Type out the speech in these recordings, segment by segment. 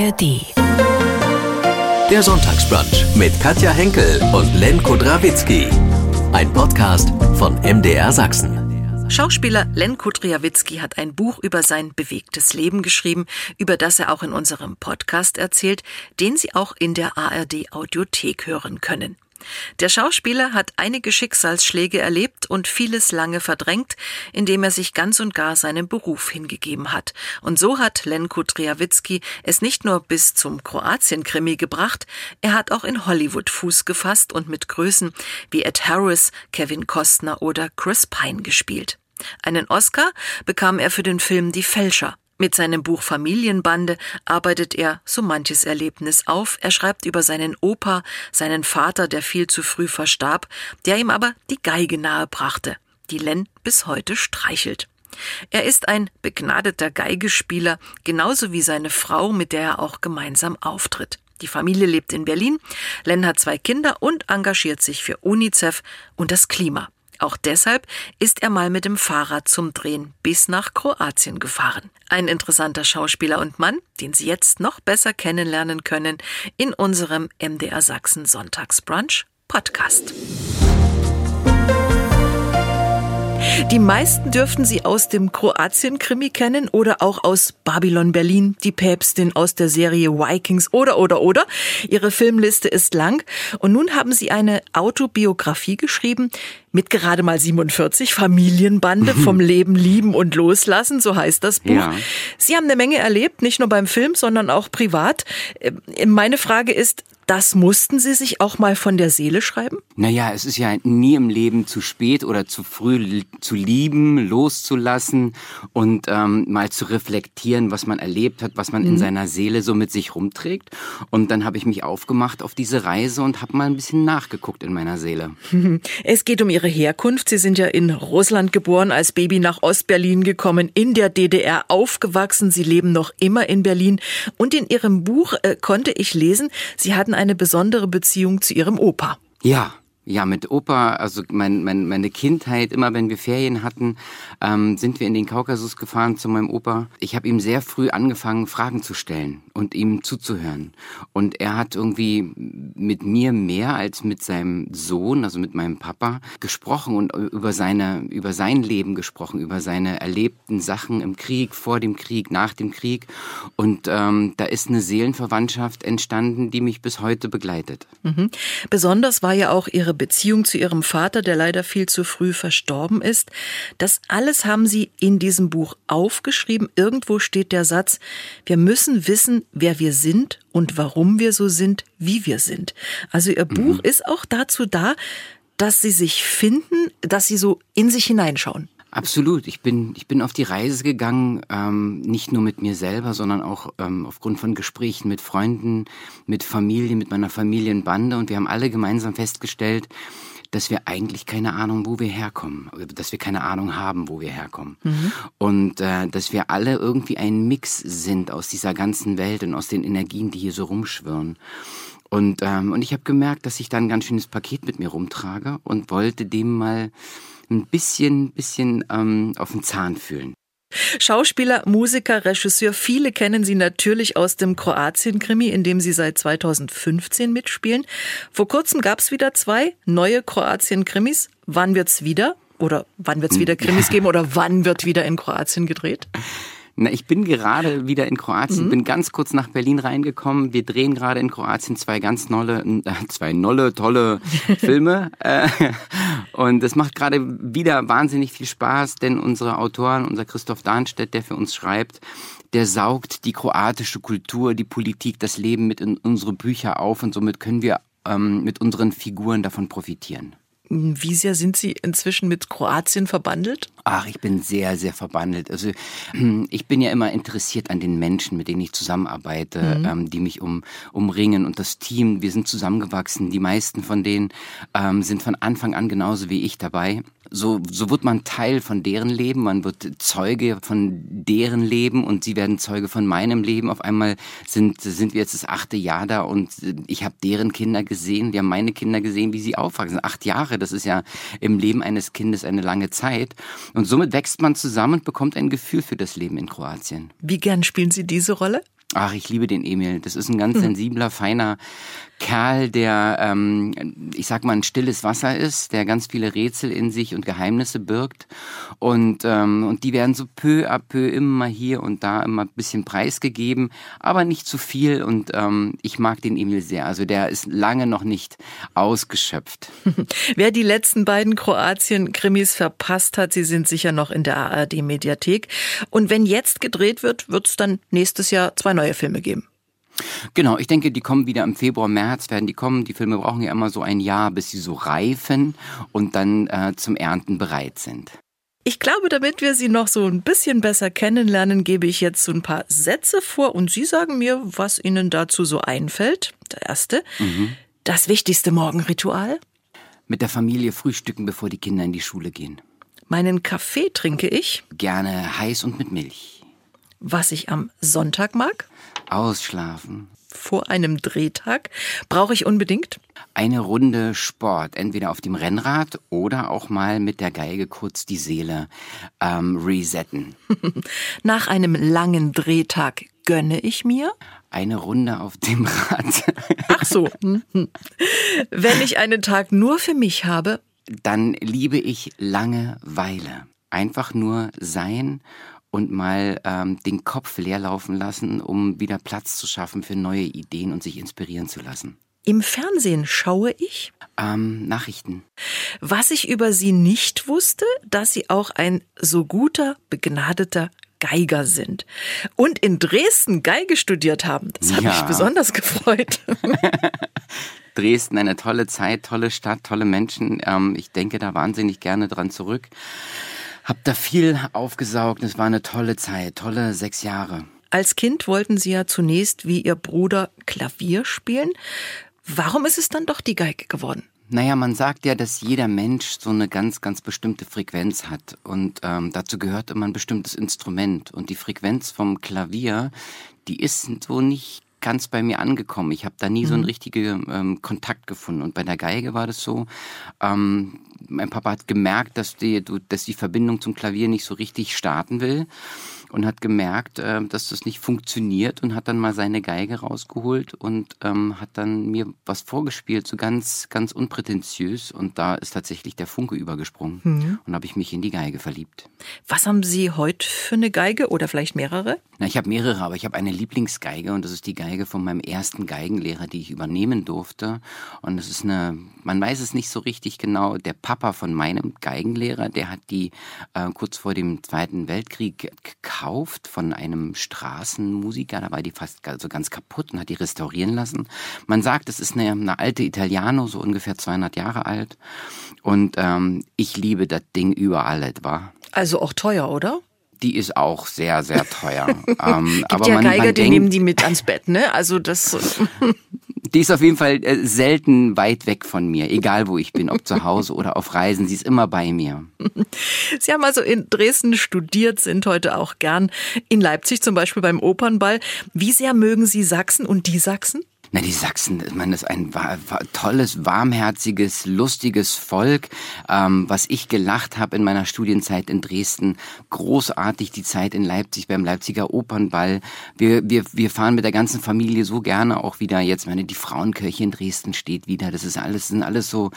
ARD. Der Sonntagsbrunch mit Katja Henkel und Lenko Drawitzki. Ein Podcast von MDR Sachsen. Schauspieler Len Kudriawitzki hat ein Buch über sein bewegtes Leben geschrieben, über das er auch in unserem Podcast erzählt, den Sie auch in der ARD Audiothek hören können. Der Schauspieler hat einige Schicksalsschläge erlebt und vieles lange verdrängt, indem er sich ganz und gar seinem Beruf hingegeben hat. Und so hat Lenko Triawitzki es nicht nur bis zum Kroatien-Krimi gebracht, er hat auch in Hollywood Fuß gefasst und mit Größen wie Ed Harris, Kevin Costner oder Chris Pine gespielt. Einen Oscar bekam er für den Film Die Fälscher. Mit seinem Buch Familienbande arbeitet er so manches Erlebnis auf. Er schreibt über seinen Opa, seinen Vater, der viel zu früh verstarb, der ihm aber die Geige nahebrachte, die Len bis heute streichelt. Er ist ein begnadeter Geigespieler, genauso wie seine Frau, mit der er auch gemeinsam auftritt. Die Familie lebt in Berlin. Len hat zwei Kinder und engagiert sich für UNICEF und das Klima. Auch deshalb ist er mal mit dem Fahrrad zum Drehen bis nach Kroatien gefahren. Ein interessanter Schauspieler und Mann, den Sie jetzt noch besser kennenlernen können in unserem MDR Sachsen Sonntagsbrunch Podcast. Die meisten dürften sie aus dem Kroatien-Krimi kennen oder auch aus Babylon Berlin, die Päpstin aus der Serie Vikings oder oder oder. Ihre Filmliste ist lang und nun haben sie eine Autobiografie geschrieben mit gerade mal 47, Familienbande vom Leben lieben und loslassen, so heißt das Buch. Ja. Sie haben eine Menge erlebt, nicht nur beim Film, sondern auch privat. Äh, meine Frage ist, das mussten Sie sich auch mal von der Seele schreiben? Naja, es ist ja nie im Leben zu spät oder zu früh zu lieben, loszulassen und ähm, mal zu reflektieren, was man erlebt hat, was man mhm. in seiner Seele so mit sich rumträgt. Und dann habe ich mich aufgemacht auf diese Reise und habe mal ein bisschen nachgeguckt in meiner Seele. Es geht um Ihre Herkunft. Sie sind ja in Russland geboren, als Baby nach Ostberlin gekommen, in der DDR aufgewachsen. Sie leben noch immer in Berlin. Und in Ihrem Buch äh, konnte ich lesen, Sie hatten eine besondere Beziehung zu Ihrem Opa. Ja, ja, mit Opa, also mein, mein, meine Kindheit, immer wenn wir Ferien hatten, ähm, sind wir in den Kaukasus gefahren zu meinem Opa. Ich habe ihm sehr früh angefangen, Fragen zu stellen und ihm zuzuhören. Und er hat irgendwie mit mir mehr als mit seinem Sohn, also mit meinem Papa, gesprochen und über seine, über sein Leben gesprochen, über seine erlebten Sachen im Krieg, vor dem Krieg, nach dem Krieg. Und ähm, da ist eine Seelenverwandtschaft entstanden, die mich bis heute begleitet. Mhm. Besonders war ja auch ihre Beziehung zu ihrem Vater, der leider viel zu früh verstorben ist. Das alles haben sie in diesem Buch aufgeschrieben. Irgendwo steht der Satz, wir müssen wissen, wer wir sind und warum wir so sind, wie wir sind. Also ihr mhm. Buch ist auch dazu da, dass sie sich finden, dass sie so in sich hineinschauen. Absolut. Ich bin, ich bin auf die Reise gegangen, ähm, nicht nur mit mir selber, sondern auch ähm, aufgrund von Gesprächen mit Freunden, mit Familie, mit meiner Familienbande. Und wir haben alle gemeinsam festgestellt, dass wir eigentlich keine Ahnung, wo wir herkommen, dass wir keine Ahnung haben, wo wir herkommen. Mhm. Und äh, dass wir alle irgendwie ein Mix sind aus dieser ganzen Welt und aus den Energien, die hier so rumschwirren. Und, ähm, und ich habe gemerkt, dass ich da ein ganz schönes Paket mit mir rumtrage und wollte dem mal ein bisschen, bisschen ähm, auf den Zahn fühlen. Schauspieler, Musiker, Regisseur, viele kennen Sie natürlich aus dem Kroatien-Krimi, in dem Sie seit 2015 mitspielen. Vor kurzem gab es wieder zwei neue Kroatien-Krimis. Wann wird's wieder? Oder wann wird's wieder Krimis geben? Oder wann wird wieder in Kroatien gedreht? Na, ich bin gerade wieder in Kroatien, mhm. bin ganz kurz nach Berlin reingekommen. Wir drehen gerade in Kroatien zwei ganz nolle, äh, zwei nolle, tolle Filme. äh, und es macht gerade wieder wahnsinnig viel Spaß, denn unsere Autoren, unser Christoph Dahnstedt, der für uns schreibt, der saugt die kroatische Kultur, die Politik, das Leben mit in unsere Bücher auf und somit können wir ähm, mit unseren Figuren davon profitieren. Wie sehr sind Sie inzwischen mit Kroatien verbandelt? Ach, ich bin sehr, sehr verbandelt. Also ich bin ja immer interessiert an den Menschen, mit denen ich zusammenarbeite, mhm. ähm, die mich um, umringen und das Team. Wir sind zusammengewachsen. Die meisten von denen ähm, sind von Anfang an genauso wie ich dabei so, so wird man Teil von deren Leben, man wird Zeuge von deren Leben und sie werden Zeuge von meinem Leben. Auf einmal sind, sind wir jetzt das achte Jahr da und ich habe deren Kinder gesehen, wir haben meine Kinder gesehen, wie sie aufwachsen. Acht Jahre, das ist ja im Leben eines Kindes eine lange Zeit. Und somit wächst man zusammen und bekommt ein Gefühl für das Leben in Kroatien. Wie gern spielen Sie diese Rolle? Ach, ich liebe den Emil. Das ist ein ganz sensibler, feiner Kerl, der, ähm, ich sag mal, ein stilles Wasser ist, der ganz viele Rätsel in sich und Geheimnisse birgt. Und, ähm, und die werden so peu à peu immer hier und da immer ein bisschen preisgegeben, aber nicht zu viel. Und ähm, ich mag den Emil sehr. Also der ist lange noch nicht ausgeschöpft. Wer die letzten beiden Kroatien-Krimis verpasst hat, sie sind sicher noch in der ARD-Mediathek. Und wenn jetzt gedreht wird, wird es dann nächstes Jahr zwei neue Filme geben. Genau, ich denke, die kommen wieder im Februar, März werden die kommen. Die Filme brauchen ja immer so ein Jahr, bis sie so reifen und dann äh, zum Ernten bereit sind. Ich glaube, damit wir Sie noch so ein bisschen besser kennenlernen, gebe ich jetzt so ein paar Sätze vor und Sie sagen mir, was Ihnen dazu so einfällt. Der erste. Mhm. Das wichtigste Morgenritual? Mit der Familie frühstücken, bevor die Kinder in die Schule gehen. Meinen Kaffee trinke ich? Gerne heiß und mit Milch. Was ich am Sonntag mag? Ausschlafen. Vor einem Drehtag brauche ich unbedingt eine Runde Sport, entweder auf dem Rennrad oder auch mal mit der Geige kurz die Seele ähm, resetten. Nach einem langen Drehtag gönne ich mir eine Runde auf dem Rad. Ach so. Wenn ich einen Tag nur für mich habe, dann liebe ich Langeweile. Einfach nur sein und mal ähm, den Kopf leer laufen lassen, um wieder Platz zu schaffen für neue Ideen und sich inspirieren zu lassen. Im Fernsehen schaue ich ähm, Nachrichten. Was ich über Sie nicht wusste, dass Sie auch ein so guter, begnadeter Geiger sind und in Dresden Geige studiert haben. Das hat ja. mich besonders gefreut. Dresden, eine tolle Zeit, tolle Stadt, tolle Menschen. Ähm, ich denke da wahnsinnig gerne dran zurück. Hab da viel aufgesaugt. Es war eine tolle Zeit, tolle sechs Jahre. Als Kind wollten Sie ja zunächst wie Ihr Bruder Klavier spielen. Warum ist es dann doch die Geige geworden? Naja, man sagt ja, dass jeder Mensch so eine ganz, ganz bestimmte Frequenz hat. Und ähm, dazu gehört immer ein bestimmtes Instrument. Und die Frequenz vom Klavier, die ist so nicht ganz bei mir angekommen. Ich habe da nie mhm. so einen mhm. richtigen ähm, Kontakt gefunden. Und bei der Geige war das so, ähm, mein Papa hat gemerkt, dass die, dass die Verbindung zum Klavier nicht so richtig starten will und hat gemerkt, äh, dass das nicht funktioniert und hat dann mal seine Geige rausgeholt und ähm, hat dann mir was vorgespielt, so ganz, ganz unprätentiös. Und da ist tatsächlich der Funke übergesprungen mhm. und habe ich mich in die Geige verliebt. Was haben Sie heute für eine Geige oder vielleicht mehrere? Na, ich habe mehrere, aber ich habe eine Lieblingsgeige und das ist die Geige von meinem ersten Geigenlehrer, die ich übernehmen durfte. Und das ist eine, man weiß es nicht so richtig genau, der Papa von meinem Geigenlehrer, der hat die äh, kurz vor dem Zweiten Weltkrieg gekauft gekauft von einem Straßenmusiker. Da war die fast also ganz kaputt und hat die restaurieren lassen. Man sagt, es ist eine, eine alte Italiano, so ungefähr 200 Jahre alt. Und ähm, ich liebe das Ding überall etwa. Also auch teuer, oder? Die ist auch sehr, sehr teuer. ähm, Gibt aber ja man, Geiger, man die denkt, nehmen die mit ans Bett, ne? Also das. die ist auf jeden Fall äh, selten weit weg von mir, egal wo ich bin, ob zu Hause oder auf Reisen. Sie ist immer bei mir. Sie haben also in Dresden studiert, sind heute auch gern in Leipzig zum Beispiel beim Opernball. Wie sehr mögen Sie Sachsen und die Sachsen? Na, die Sachsen, das ist ein tolles, warmherziges, lustiges Volk, ähm, was ich gelacht habe in meiner Studienzeit in Dresden. Großartig die Zeit in Leipzig beim Leipziger Opernball. Wir, wir, wir fahren mit der ganzen Familie so gerne auch wieder jetzt, meine, die Frauenkirche in Dresden steht wieder. Das ist alles, sind alles so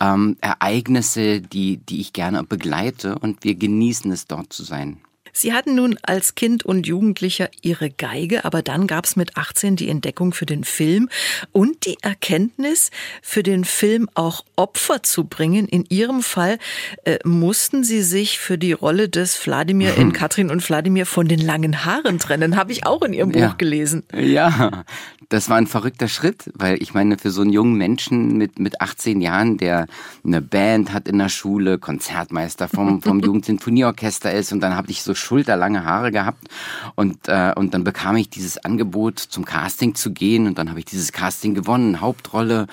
ähm, Ereignisse, die, die ich gerne begleite und wir genießen es dort zu sein. Sie hatten nun als Kind und Jugendlicher Ihre Geige, aber dann gab es mit 18 die Entdeckung für den Film und die Erkenntnis, für den Film auch Opfer zu bringen. In Ihrem Fall äh, mussten Sie sich für die Rolle des Wladimir in Katrin und Wladimir von den langen Haaren trennen. Habe ich auch in Ihrem Buch ja. gelesen. Ja, das war ein verrückter Schritt, weil ich meine, für so einen jungen Menschen mit, mit 18 Jahren, der eine Band hat in der Schule, Konzertmeister vom, vom Jugendsinfonieorchester ist und dann habe ich so schulterlange Haare gehabt und, äh, und dann bekam ich dieses Angebot, zum Casting zu gehen und dann habe ich dieses Casting gewonnen, Hauptrolle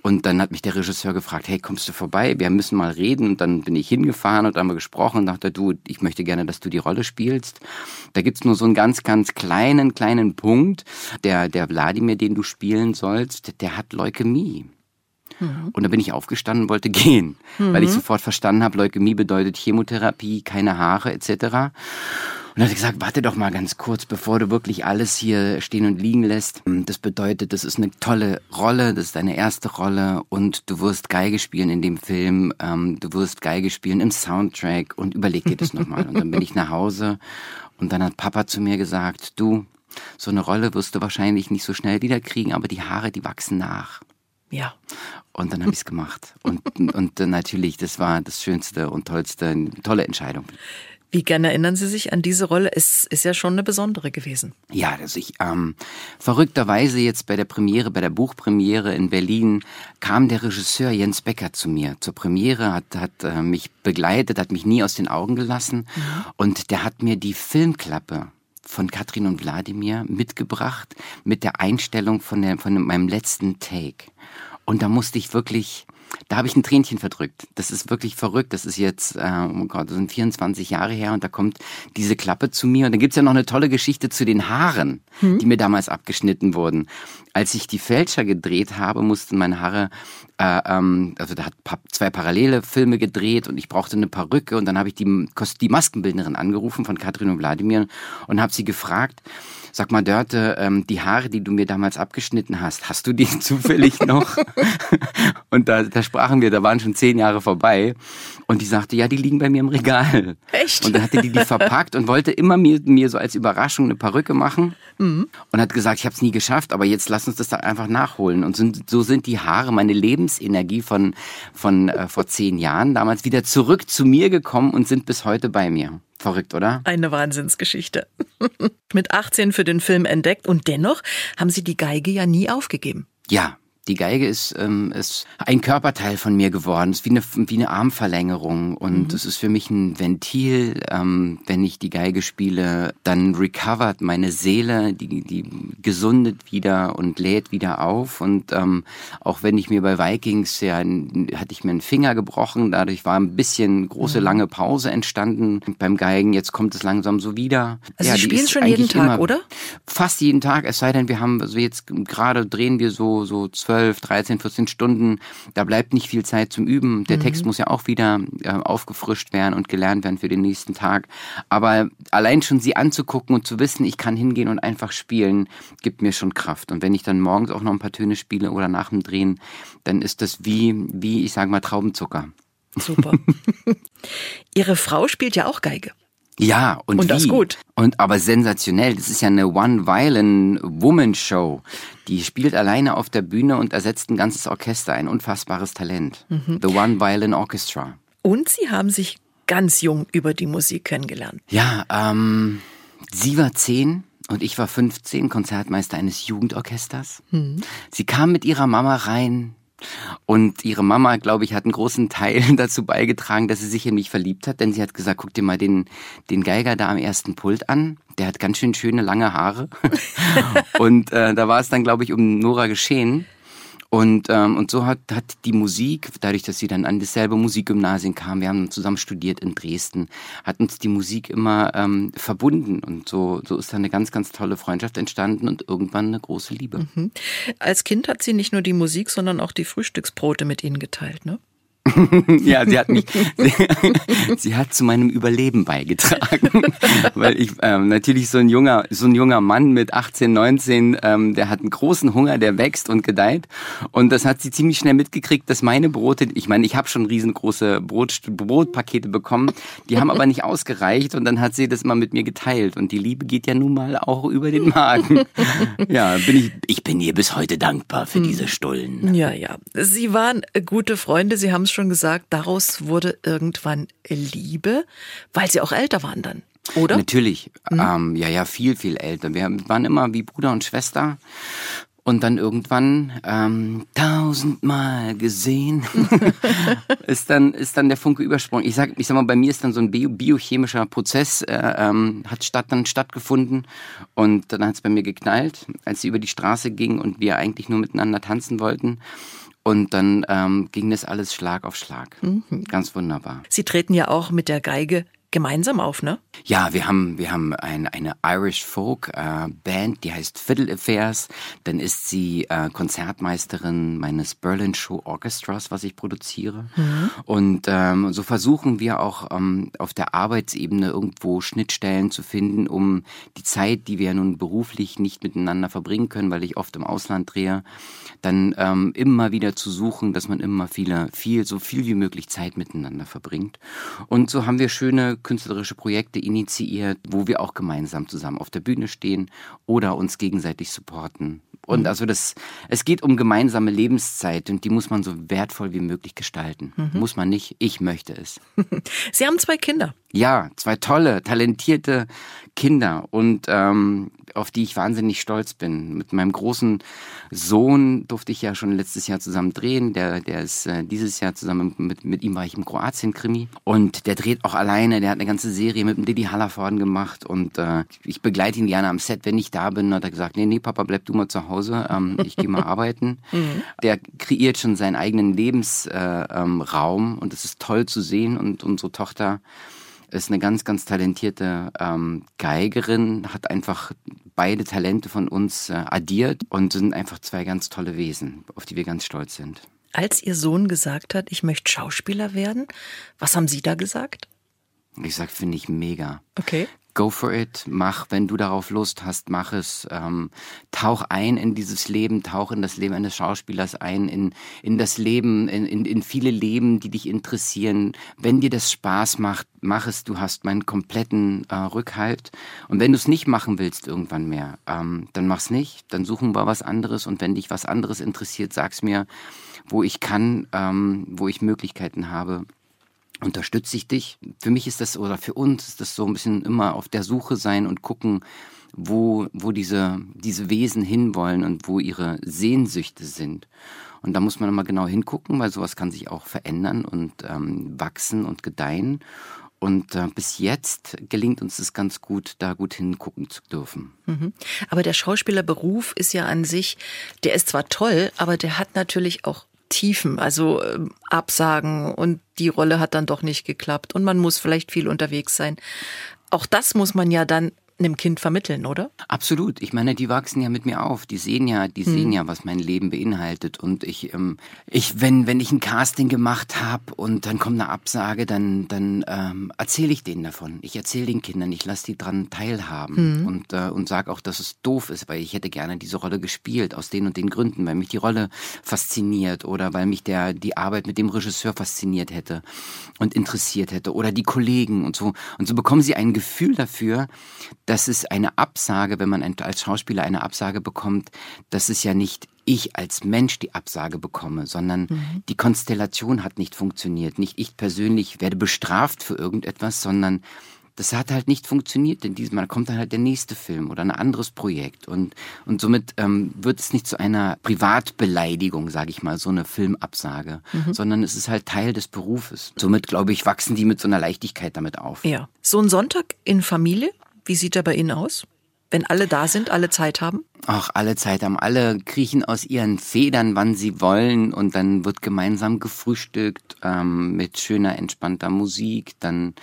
und dann hat mich der Regisseur gefragt, hey, kommst du vorbei? Wir müssen mal reden. Und dann bin ich hingefahren und haben wir gesprochen und dachte, du, ich möchte gerne, dass du die Rolle spielst. Da gibt's nur so einen ganz, ganz kleinen, kleinen Punkt. Der, der Wladimir, den du spielen sollst, der hat Leukämie. Mhm. Und da bin ich aufgestanden und wollte gehen, mhm. weil ich mhm. sofort verstanden habe, Leukämie bedeutet Chemotherapie, keine Haare etc. Und hat gesagt, warte doch mal ganz kurz, bevor du wirklich alles hier stehen und liegen lässt. Das bedeutet, das ist eine tolle Rolle, das ist deine erste Rolle und du wirst Geige spielen in dem Film, ähm, du wirst Geige spielen im Soundtrack und überleg dir das nochmal. Und dann bin ich nach Hause und dann hat Papa zu mir gesagt, du, so eine Rolle wirst du wahrscheinlich nicht so schnell wiederkriegen, aber die Haare, die wachsen nach. Ja. Und dann habe ich es gemacht. Und, und natürlich, das war das Schönste und Tollste, eine tolle Entscheidung. Wie gerne erinnern Sie sich an diese Rolle? Es ist ja schon eine besondere gewesen. Ja, dass ich ähm, verrückterweise jetzt bei der Premiere, bei der Buchpremiere in Berlin, kam der Regisseur Jens Becker zu mir zur Premiere, hat, hat äh, mich begleitet, hat mich nie aus den Augen gelassen mhm. und der hat mir die Filmklappe von Katrin und Wladimir mitgebracht mit der Einstellung von, der, von meinem letzten Take. Und da musste ich wirklich, da habe ich ein Tränchen verdrückt. Das ist wirklich verrückt. Das ist jetzt, äh, oh Gott, das sind 24 Jahre her und da kommt diese Klappe zu mir. Und dann gibt's ja noch eine tolle Geschichte zu den Haaren, hm. die mir damals abgeschnitten wurden. Als ich die Fälscher gedreht habe, mussten meine Haare, äh, ähm, also da hat zwei parallele Filme gedreht und ich brauchte eine Perücke und dann habe ich die, die Maskenbildnerin angerufen von Katrin und Wladimir und habe sie gefragt, Sag mal, Dörte, ähm, die Haare, die du mir damals abgeschnitten hast, hast du die zufällig noch? und da, da sprachen wir, da waren schon zehn Jahre vorbei. Und die sagte, ja, die liegen bei mir im Regal. Echt? Und dann hatte die die verpackt und wollte immer mir, mir so als Überraschung eine Perücke machen. Mhm. Und hat gesagt, ich habe es nie geschafft, aber jetzt lass uns das da einfach nachholen. Und sind, so sind die Haare, meine Lebensenergie von, von äh, vor zehn Jahren, damals wieder zurück zu mir gekommen und sind bis heute bei mir. Verrückt, oder? Eine Wahnsinnsgeschichte. Mit 18 für den Film entdeckt und dennoch haben Sie die Geige ja nie aufgegeben. Ja, die Geige ist, ähm, ist ein Körperteil von mir geworden. Es ist wie eine, wie eine Armverlängerung. Und mhm. es ist für mich ein Ventil. Ähm, wenn ich die Geige spiele, dann recovert meine Seele, die, die gesundet wieder und lädt wieder auf. Und ähm, auch wenn ich mir bei Vikings, ja, hatte ich mir einen Finger gebrochen. Dadurch war ein bisschen große, mhm. lange Pause entstanden beim Geigen. Jetzt kommt es langsam so wieder. Also ja, Sie spielen schon jeden Tag, oder? Fast jeden Tag. Es sei denn, wir haben, also jetzt gerade drehen wir so, so zwölf 12, 13, 14 Stunden. Da bleibt nicht viel Zeit zum Üben. Der mhm. Text muss ja auch wieder äh, aufgefrischt werden und gelernt werden für den nächsten Tag. Aber allein schon sie anzugucken und zu wissen, ich kann hingehen und einfach spielen, gibt mir schon Kraft. Und wenn ich dann morgens auch noch ein paar Töne spiele oder nach dem Drehen, dann ist das wie, wie ich sage mal, Traubenzucker. Super. Ihre Frau spielt ja auch Geige. Ja, und, und das wie? gut. Und aber sensationell. Das ist ja eine One-Violin-Woman-Show. Die spielt alleine auf der Bühne und ersetzt ein ganzes Orchester. Ein unfassbares Talent. Mhm. The One-Violin Orchestra. Und Sie haben sich ganz jung über die Musik kennengelernt. Ja, ähm, sie war zehn und ich war 15, Konzertmeister eines Jugendorchesters. Mhm. Sie kam mit ihrer Mama rein und ihre Mama, glaube ich, hat einen großen Teil dazu beigetragen, dass sie sich in mich verliebt hat, denn sie hat gesagt, guck dir mal den, den Geiger da am ersten Pult an. Der hat ganz schön schöne lange Haare. und äh, da war es dann, glaube ich, um Nora geschehen. Und, ähm, und so hat, hat die Musik, dadurch, dass sie dann an dasselbe Musikgymnasium kam, wir haben zusammen studiert in Dresden, hat uns die Musik immer ähm, verbunden. Und so, so ist dann eine ganz, ganz tolle Freundschaft entstanden und irgendwann eine große Liebe. Mhm. Als Kind hat sie nicht nur die Musik, sondern auch die Frühstücksbrote mit Ihnen geteilt, ne? ja, sie hat mich, sie, sie, hat zu meinem Überleben beigetragen, weil ich ähm, natürlich so ein junger, so ein junger Mann mit 18, 19, ähm, der hat einen großen Hunger, der wächst und gedeiht und das hat sie ziemlich schnell mitgekriegt, dass meine Brote, ich meine, ich habe schon riesengroße Brot, Brotpakete bekommen, die haben aber nicht ausgereicht und dann hat sie das mal mit mir geteilt und die Liebe geht ja nun mal auch über den Magen. Ja, bin ich, ich bin ihr bis heute dankbar für diese Stullen. Ja, ja. Sie waren gute Freunde, Sie haben es schon gesagt, daraus wurde irgendwann Liebe, weil sie auch älter waren dann, oder? Natürlich. Mhm. Ähm, ja, ja, viel, viel älter. Wir waren immer wie Bruder und Schwester. Und dann irgendwann ähm, tausendmal gesehen ist dann ist dann der Funke übersprungen. Ich sag ich sag mal, bei mir ist dann so ein bio, biochemischer Prozess äh, ähm, hat statt dann stattgefunden und dann hat es bei mir geknallt, als sie über die Straße ging und wir eigentlich nur miteinander tanzen wollten. Und dann ähm, ging das alles Schlag auf Schlag. Mhm. Ganz wunderbar. Sie treten ja auch mit der Geige gemeinsam auf, ne? Ja, wir haben, wir haben ein, eine Irish Folk äh, Band, die heißt Fiddle Affairs. Dann ist sie äh, Konzertmeisterin meines Berlin Show Orchestras, was ich produziere. Mhm. Und ähm, so versuchen wir auch ähm, auf der Arbeitsebene irgendwo Schnittstellen zu finden, um die Zeit, die wir nun beruflich nicht miteinander verbringen können, weil ich oft im Ausland drehe, dann ähm, immer wieder zu suchen, dass man immer viele, viel, so viel wie möglich Zeit miteinander verbringt. Und so haben wir schöne künstlerische Projekte initiiert, wo wir auch gemeinsam zusammen auf der Bühne stehen oder uns gegenseitig supporten. Und mhm. also das, es geht um gemeinsame Lebenszeit und die muss man so wertvoll wie möglich gestalten. Mhm. Muss man nicht, ich möchte es. Sie haben zwei Kinder. Ja, zwei tolle, talentierte Kinder und ähm, auf die ich wahnsinnig stolz bin. Mit meinem großen Sohn durfte ich ja schon letztes Jahr zusammen drehen. Der, der ist äh, dieses Jahr zusammen mit, mit ihm war ich im Kroatien-Krimi und der dreht auch alleine. Der hat eine ganze Serie mit dem Didi Hallervorden gemacht und äh, ich begleite ihn gerne am Set, wenn ich da bin. Hat er gesagt, nee, nee, Papa, bleib du mal zu Hause. Ähm, ich gehe mal arbeiten. Mhm. Der kreiert schon seinen eigenen Lebensraum äh, ähm, und es ist toll zu sehen und unsere Tochter ist eine ganz, ganz talentierte ähm, Geigerin, hat einfach beide Talente von uns äh, addiert und sind einfach zwei ganz tolle Wesen, auf die wir ganz stolz sind. Als Ihr Sohn gesagt hat, ich möchte Schauspieler werden, was haben Sie da gesagt? Ich sag, finde ich mega. Okay go for it, mach, wenn du darauf Lust hast, mach es. Ähm, tauch ein in dieses Leben, tauch in das Leben eines Schauspielers ein, in, in das Leben, in, in, in viele Leben, die dich interessieren. Wenn dir das Spaß macht, mach es, du hast meinen kompletten äh, Rückhalt. Und wenn du es nicht machen willst irgendwann mehr, ähm, dann mach's nicht, dann suchen wir was anderes. Und wenn dich was anderes interessiert, sag's mir, wo ich kann, ähm, wo ich Möglichkeiten habe unterstütze ich dich. Für mich ist das oder für uns ist das so ein bisschen immer auf der Suche sein und gucken, wo, wo diese, diese Wesen hinwollen und wo ihre Sehnsüchte sind. Und da muss man immer genau hingucken, weil sowas kann sich auch verändern und ähm, wachsen und gedeihen. Und äh, bis jetzt gelingt uns es ganz gut, da gut hingucken zu dürfen. Mhm. Aber der Schauspielerberuf ist ja an sich, der ist zwar toll, aber der hat natürlich auch Tiefen, also äh, Absagen und die Rolle hat dann doch nicht geklappt und man muss vielleicht viel unterwegs sein. Auch das muss man ja dann einem Kind vermitteln, oder? Absolut. Ich meine, die wachsen ja mit mir auf. Die sehen ja, die hm. sehen ja, was mein Leben beinhaltet. Und ich, ähm, ich, wenn, wenn ich ein Casting gemacht habe und dann kommt eine Absage, dann, dann ähm, erzähle ich denen davon. Ich erzähle den Kindern, ich lasse die dran teilhaben hm. und äh, und sage auch, dass es doof ist, weil ich hätte gerne diese Rolle gespielt aus den und den Gründen, weil mich die Rolle fasziniert oder weil mich der die Arbeit mit dem Regisseur fasziniert hätte und interessiert hätte oder die Kollegen und so. Und so bekommen sie ein Gefühl dafür, dass es eine Absage, wenn man als Schauspieler eine Absage bekommt, dass es ja nicht ich als Mensch die Absage bekomme, sondern mhm. die Konstellation hat nicht funktioniert. Nicht ich persönlich werde bestraft für irgendetwas, sondern das hat halt nicht funktioniert in diesem Mal. kommt dann halt der nächste Film oder ein anderes Projekt. Und, und somit ähm, wird es nicht zu einer Privatbeleidigung, sage ich mal, so eine Filmabsage, mhm. sondern es ist halt Teil des Berufes. Somit, glaube ich, wachsen die mit so einer Leichtigkeit damit auf. Ja. So ein Sonntag in Familie, wie sieht er bei Ihnen aus? Wenn alle da sind, alle Zeit haben? Ach, alle Zeit haben. Alle kriechen aus ihren Federn, wann sie wollen. Und dann wird gemeinsam gefrühstückt ähm, mit schöner, entspannter Musik. Dann,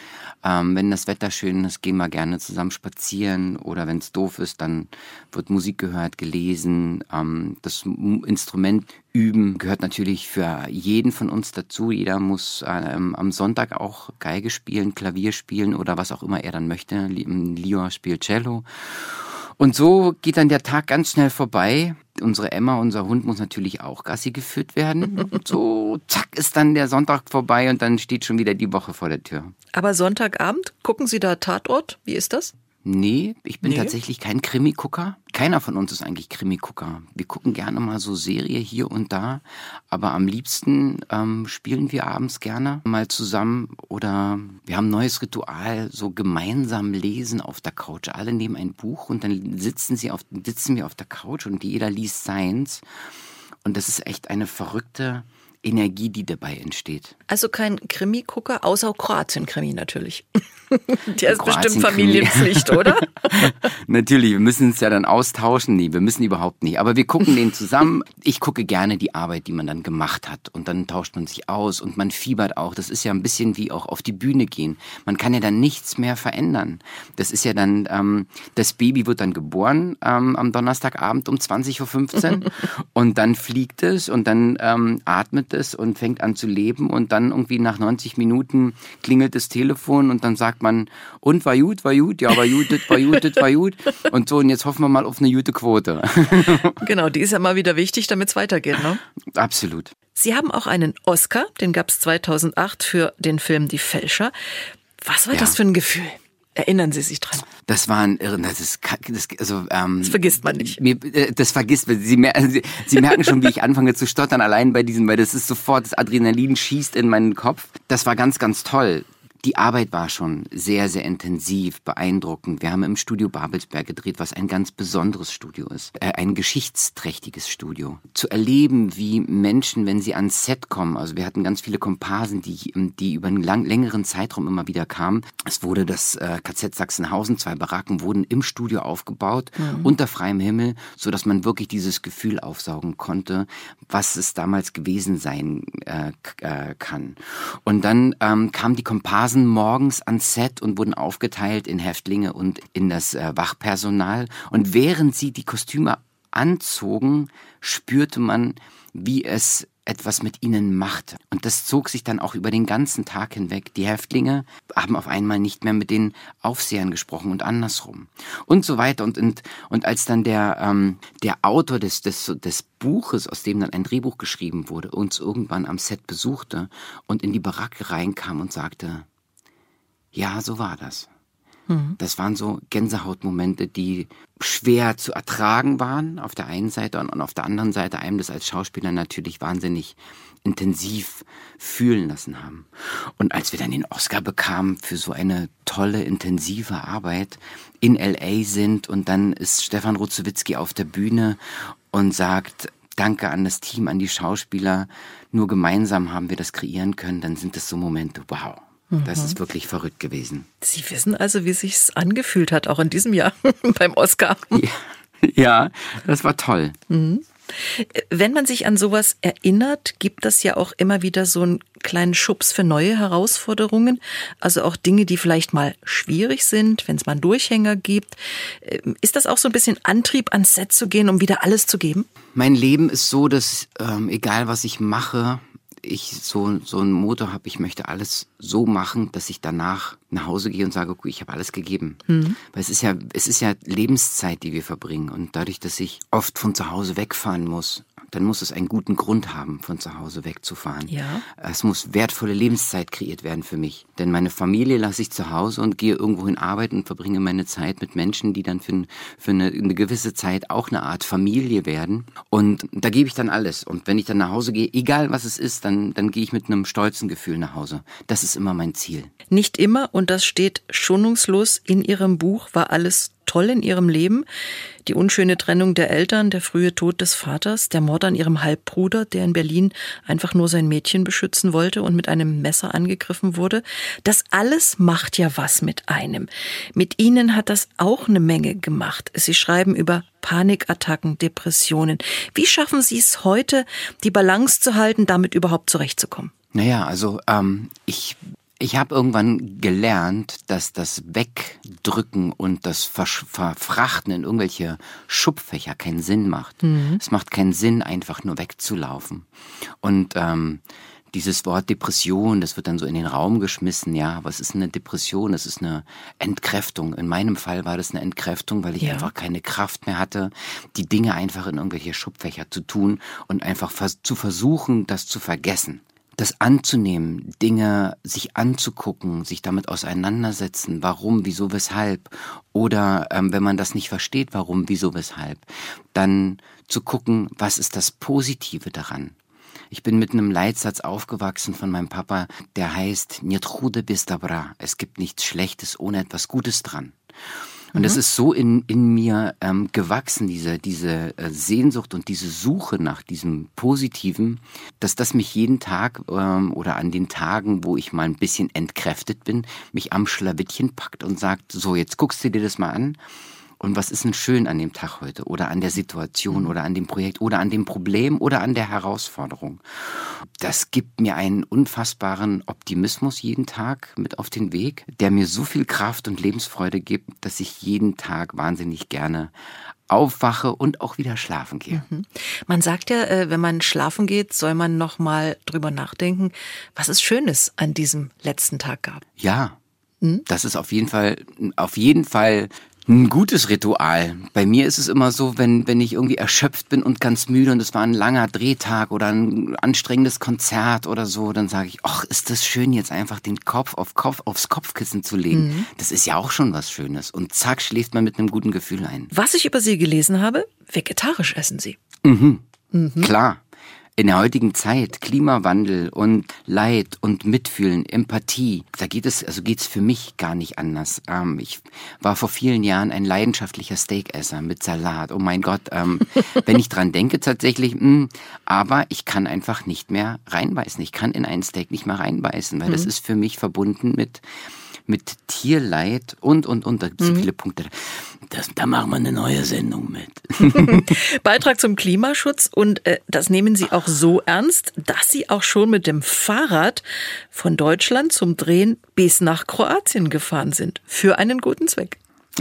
ähm, wenn das Wetter schön ist, gehen wir gerne zusammen spazieren. Oder wenn es doof ist, dann wird Musik gehört, gelesen. Ähm, das Instrument üben gehört natürlich für jeden von uns dazu. Jeder muss ähm, am Sonntag auch Geige spielen, Klavier spielen oder was auch immer er dann möchte. Leo spielt Cello. Und so geht dann der Tag ganz schnell vorbei. Unsere Emma, unser Hund, muss natürlich auch Gassi geführt werden. Und so, zack, ist dann der Sonntag vorbei und dann steht schon wieder die Woche vor der Tür. Aber Sonntagabend, gucken Sie da Tatort? Wie ist das? Nee, ich bin nee. tatsächlich kein Krimi-Gucker. Keiner von uns ist eigentlich Krimi-Gucker. Wir gucken gerne mal so Serie hier und da, aber am liebsten ähm, spielen wir abends gerne mal zusammen oder wir haben ein neues Ritual, so gemeinsam lesen auf der Couch. Alle nehmen ein Buch und dann sitzen sie auf, sitzen wir auf der Couch und jeder liest seins. Und das ist echt eine verrückte Energie, die dabei entsteht. Also kein Krimi-Gucker, außer Kroatien-Krimi natürlich. Der ist bestimmt Familienpflicht, oder? natürlich, wir müssen es ja dann austauschen. Nee, wir müssen überhaupt nicht. Aber wir gucken den zusammen. Ich gucke gerne die Arbeit, die man dann gemacht hat. Und dann tauscht man sich aus und man fiebert auch. Das ist ja ein bisschen wie auch auf die Bühne gehen. Man kann ja dann nichts mehr verändern. Das ist ja dann, ähm, das Baby wird dann geboren ähm, am Donnerstagabend um 20.15 Uhr. und dann fliegt es und dann ähm, atmet es und fängt an zu leben. Und dann irgendwie nach 90 Minuten klingelt das Telefon und dann sagt sagt man, und war gut, war gut, ja, war gut, das war gut, das war gut. Und so, und jetzt hoffen wir mal auf eine gute Quote. genau, die ist ja mal wieder wichtig, damit es weitergeht, ne? Absolut. Sie haben auch einen Oscar, den gab es 2008 für den Film Die Fälscher. Was war ja. das für ein Gefühl? Erinnern Sie sich dran? Das war ein irre, das ist, das, also, ähm, das vergisst man nicht. Mir, äh, das vergisst man. Sie, Sie, Sie merken schon, wie ich anfange zu stottern allein bei diesem, weil das ist sofort, das Adrenalin schießt in meinen Kopf. Das war ganz, ganz toll. Die Arbeit war schon sehr, sehr intensiv, beeindruckend. Wir haben im Studio Babelsberg gedreht, was ein ganz besonderes Studio ist. Äh, ein geschichtsträchtiges Studio. Zu erleben, wie Menschen, wenn sie ans Set kommen, also wir hatten ganz viele Komparsen, die, die über einen lang, längeren Zeitraum immer wieder kamen. Es wurde das äh, KZ Sachsenhausen, zwei Baracken wurden im Studio aufgebaut, mhm. unter freiem Himmel, so dass man wirklich dieses Gefühl aufsaugen konnte, was es damals gewesen sein äh, äh kann. Und dann ähm, kamen die Komparsen saßen morgens ans Set und wurden aufgeteilt in Häftlinge und in das äh, Wachpersonal. Und während sie die Kostüme anzogen, spürte man, wie es etwas mit ihnen machte. Und das zog sich dann auch über den ganzen Tag hinweg. Die Häftlinge haben auf einmal nicht mehr mit den Aufsehern gesprochen und andersrum. Und so weiter. Und, und, und als dann der, ähm, der Autor des, des, des Buches, aus dem dann ein Drehbuch geschrieben wurde, uns irgendwann am Set besuchte und in die Baracke reinkam und sagte, ja, so war das. Mhm. Das waren so Gänsehautmomente, die schwer zu ertragen waren auf der einen Seite und auf der anderen Seite einem das als Schauspieler natürlich wahnsinnig intensiv fühlen lassen haben. Und als wir dann den Oscar bekamen für so eine tolle, intensive Arbeit in LA sind und dann ist Stefan Rutzowitzki auf der Bühne und sagt, Danke an das Team, an die Schauspieler. Nur gemeinsam haben wir das kreieren können. Dann sind das so Momente, wow. Das ist mhm. wirklich verrückt gewesen. Sie wissen also, wie sich's angefühlt hat, auch in diesem Jahr beim Oscar. Ja, ja das war toll. Mhm. Wenn man sich an sowas erinnert, gibt das ja auch immer wieder so einen kleinen Schubs für neue Herausforderungen. Also auch Dinge, die vielleicht mal schwierig sind, wenn es mal einen Durchhänger gibt. Ähm, ist das auch so ein bisschen Antrieb, ans Set zu gehen, um wieder alles zu geben? Mein Leben ist so, dass ähm, egal was ich mache, ich so, so einen Motor habe, ich möchte alles so machen, dass ich danach nach Hause gehe und sage, okay, ich habe alles gegeben. Mhm. Weil es ist ja, es ist ja Lebenszeit, die wir verbringen. Und dadurch, dass ich oft von zu Hause wegfahren muss, dann muss es einen guten Grund haben, von zu Hause wegzufahren. Ja. Es muss wertvolle Lebenszeit kreiert werden für mich. Denn meine Familie lasse ich zu Hause und gehe irgendwohin arbeiten und verbringe meine Zeit mit Menschen, die dann für, für eine, eine gewisse Zeit auch eine Art Familie werden. Und da gebe ich dann alles. Und wenn ich dann nach Hause gehe, egal was es ist, dann, dann gehe ich mit einem stolzen Gefühl nach Hause. Das ist immer mein Ziel. Nicht immer, und das steht schonungslos in Ihrem Buch, war alles toll in ihrem Leben. Die unschöne Trennung der Eltern, der frühe Tod des Vaters, der Mord an ihrem Halbbruder, der in Berlin einfach nur sein Mädchen beschützen wollte und mit einem Messer angegriffen wurde. Das alles macht ja was mit einem. Mit ihnen hat das auch eine Menge gemacht. Sie schreiben über Panikattacken, Depressionen. Wie schaffen Sie es heute, die Balance zu halten, damit überhaupt zurechtzukommen? Naja, also ähm, ich ich habe irgendwann gelernt, dass das Wegdrücken und das Verfrachten in irgendwelche Schubfächer keinen Sinn macht. Mhm. Es macht keinen Sinn, einfach nur wegzulaufen. Und ähm, dieses Wort Depression, das wird dann so in den Raum geschmissen. Ja, was ist eine Depression? Das ist eine Entkräftung. In meinem Fall war das eine Entkräftung, weil ich ja. einfach keine Kraft mehr hatte, die Dinge einfach in irgendwelche Schubfächer zu tun und einfach zu versuchen, das zu vergessen das anzunehmen, Dinge sich anzugucken, sich damit auseinandersetzen, warum, wieso, weshalb. Oder ähm, wenn man das nicht versteht, warum, wieso, weshalb, dann zu gucken, was ist das Positive daran. Ich bin mit einem Leitsatz aufgewachsen von meinem Papa, der heißt Nietrude bis dabra. Es gibt nichts Schlechtes ohne etwas Gutes dran. Und das ist so in, in mir ähm, gewachsen, diese, diese äh, Sehnsucht und diese Suche nach diesem Positiven, dass das mich jeden Tag ähm, oder an den Tagen, wo ich mal ein bisschen entkräftet bin, mich am Schlawittchen packt und sagt, so, jetzt guckst du dir das mal an und was ist denn schön an dem Tag heute oder an der Situation oder an dem Projekt oder an dem Problem oder an der Herausforderung? Das gibt mir einen unfassbaren Optimismus jeden Tag mit auf den Weg, der mir so viel Kraft und Lebensfreude gibt, dass ich jeden Tag wahnsinnig gerne aufwache und auch wieder schlafen gehe. Mhm. Man sagt ja, äh, wenn man schlafen geht, soll man noch mal drüber nachdenken, was es Schönes an diesem letzten Tag gab. Ja, hm? das ist auf jeden Fall, auf jeden Fall ein gutes Ritual. Bei mir ist es immer so, wenn, wenn ich irgendwie erschöpft bin und ganz müde und es war ein langer Drehtag oder ein anstrengendes Konzert oder so, dann sage ich, ach, ist das schön, jetzt einfach den Kopf, auf Kopf aufs Kopfkissen zu legen. Mhm. Das ist ja auch schon was Schönes. Und zack, schläft man mit einem guten Gefühl ein. Was ich über Sie gelesen habe, vegetarisch essen Sie. Mhm. Mhm. Klar in der heutigen Zeit, Klimawandel und Leid und Mitfühlen, Empathie, da geht es, also geht's für mich gar nicht anders. Ähm, ich war vor vielen Jahren ein leidenschaftlicher Steakesser mit Salat. Oh mein Gott, ähm, wenn ich dran denke tatsächlich, mh, hm, aber ich kann einfach nicht mehr reinbeißen. Ich kann in ein Steak nicht mehr reinbeißen, weil mhm. das ist für mich verbunden mit mit Tierleid und, und, und. Da gibt es mhm. viele Punkte. Das, da machen wir eine neue Sendung mit. Beitrag zum Klimaschutz und äh, das nehmen Sie auch so ernst, dass Sie auch schon mit dem Fahrrad von Deutschland zum Drehen bis nach Kroatien gefahren sind. Für einen guten Zweck.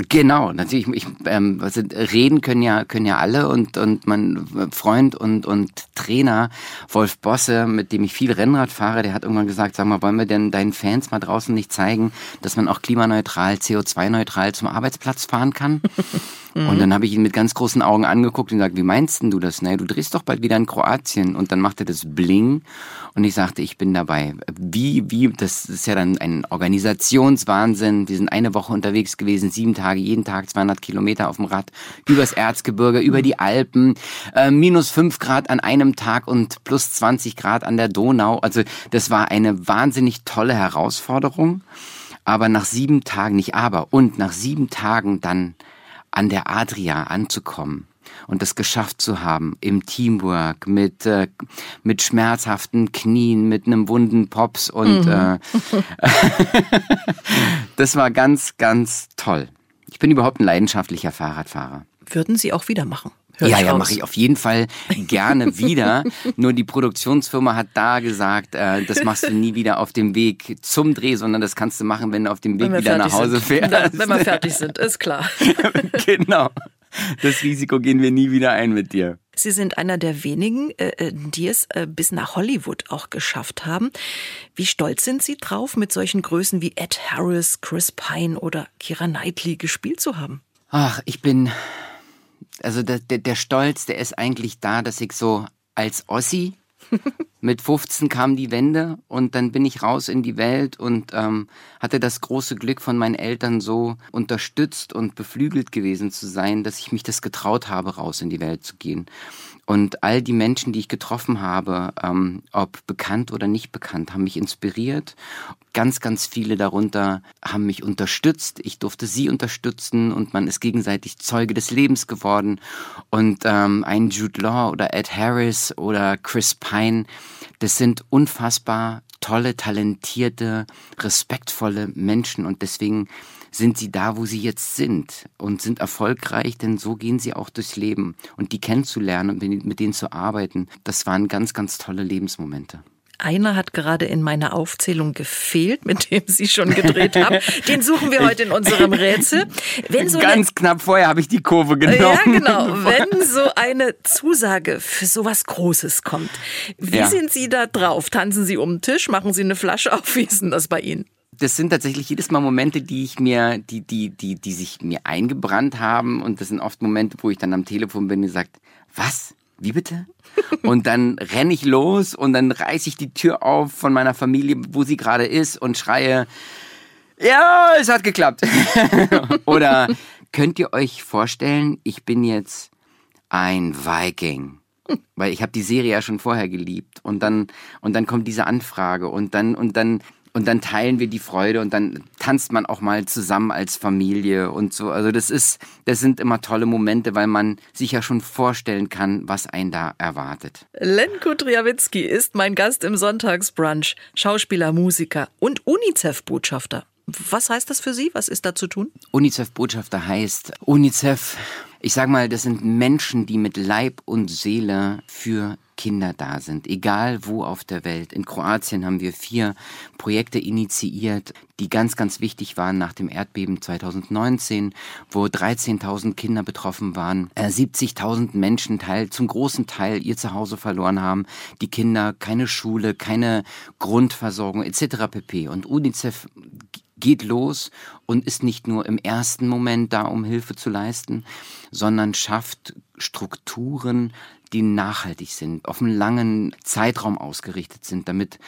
Genau, natürlich. Ich, ähm, also reden können ja können ja alle und und mein Freund und und Trainer Wolf Bosse, mit dem ich viel Rennrad fahre, der hat irgendwann gesagt, sag mal, wollen wir denn deinen Fans mal draußen nicht zeigen, dass man auch klimaneutral, CO2-neutral zum Arbeitsplatz fahren kann? Mhm. Und dann habe ich ihn mit ganz großen Augen angeguckt und gesagt, wie meinst denn du das? Naja, du drehst doch bald wieder in Kroatien. Und dann macht er das Bling und ich sagte, ich bin dabei. Wie, wie, das ist ja dann ein Organisationswahnsinn. Die sind eine Woche unterwegs gewesen, sieben Tage, jeden Tag 200 Kilometer auf dem Rad, übers Erzgebirge, über die Alpen, äh, minus fünf Grad an einem Tag und plus 20 Grad an der Donau. Also das war eine wahnsinnig tolle Herausforderung. Aber nach sieben Tagen, nicht aber, und nach sieben Tagen dann an der Adria anzukommen und das geschafft zu haben im Teamwork mit äh, mit schmerzhaften Knien, mit einem wunden Pops und mhm. äh, das war ganz ganz toll. Ich bin überhaupt ein leidenschaftlicher Fahrradfahrer. Würden Sie auch wieder machen? Hör ja, ja, mache ich auf jeden Fall gerne wieder. Nur die Produktionsfirma hat da gesagt, äh, das machst du nie wieder auf dem Weg zum Dreh, sondern das kannst du machen, wenn du auf dem Weg wieder nach Hause sind. fährst. Da, wenn wir fertig sind, ist klar. genau. Das Risiko gehen wir nie wieder ein mit dir. Sie sind einer der wenigen, äh, äh, die es äh, bis nach Hollywood auch geschafft haben. Wie stolz sind Sie drauf, mit solchen Größen wie Ed Harris, Chris Pine oder Kira Knightley gespielt zu haben? Ach, ich bin also der, der, der Stolz, der ist eigentlich da, dass ich so als Ossi mit 15 kam die Wende und dann bin ich raus in die Welt und ähm, hatte das große Glück von meinen Eltern so unterstützt und beflügelt gewesen zu sein, dass ich mich das getraut habe, raus in die Welt zu gehen. Und all die Menschen, die ich getroffen habe, ähm, ob bekannt oder nicht bekannt, haben mich inspiriert. Ganz, ganz viele darunter haben mich unterstützt. Ich durfte sie unterstützen und man ist gegenseitig Zeuge des Lebens geworden. Und ähm, ein Jude Law oder Ed Harris oder Chris Pine, das sind unfassbar tolle, talentierte, respektvolle Menschen. Und deswegen sind sie da, wo sie jetzt sind und sind erfolgreich, denn so gehen sie auch durchs Leben. Und die kennenzulernen und mit denen zu arbeiten, das waren ganz, ganz tolle Lebensmomente. Einer hat gerade in meiner Aufzählung gefehlt, mit dem Sie schon gedreht haben. Den suchen wir heute in unserem Rätsel. Wenn so Ganz eine, knapp vorher habe ich die Kurve genommen. Ja, genau. Wenn so eine Zusage für sowas Großes kommt, wie ja. sind Sie da drauf? Tanzen Sie um den Tisch? Machen Sie eine Flasche auf? Wie ist denn das bei Ihnen? Das sind tatsächlich jedes Mal Momente, die ich mir, die, die, die, die sich mir eingebrannt haben. Und das sind oft Momente, wo ich dann am Telefon bin und sagt, was? Wie bitte? Und dann renne ich los und dann reiße ich die Tür auf von meiner Familie, wo sie gerade ist und schreie, ja, es hat geklappt. Oder könnt ihr euch vorstellen, ich bin jetzt ein Viking. Weil ich habe die Serie ja schon vorher geliebt und dann und dann kommt diese Anfrage und dann und dann und dann teilen wir die Freude und dann tanzt man auch mal zusammen als Familie und so. Also das ist, das sind immer tolle Momente, weil man sich ja schon vorstellen kann, was einen da erwartet. Lenko Triawitzki ist mein Gast im Sonntagsbrunch, Schauspieler, Musiker und UNICEF-Botschafter. Was heißt das für Sie? Was ist da zu tun? UNICEF-Botschafter heißt, UNICEF, ich sag mal, das sind Menschen, die mit Leib und Seele für Kinder da sind, egal wo auf der Welt. In Kroatien haben wir vier Projekte initiiert, die ganz, ganz wichtig waren nach dem Erdbeben 2019, wo 13.000 Kinder betroffen waren, 70.000 äh, Menschen Teil, zum großen Teil ihr Zuhause verloren haben, die Kinder keine Schule, keine Grundversorgung etc. pp. Und UNICEF geht los und ist nicht nur im ersten Moment da, um Hilfe zu leisten, sondern schafft Strukturen, die nachhaltig sind, auf einen langen Zeitraum ausgerichtet sind, damit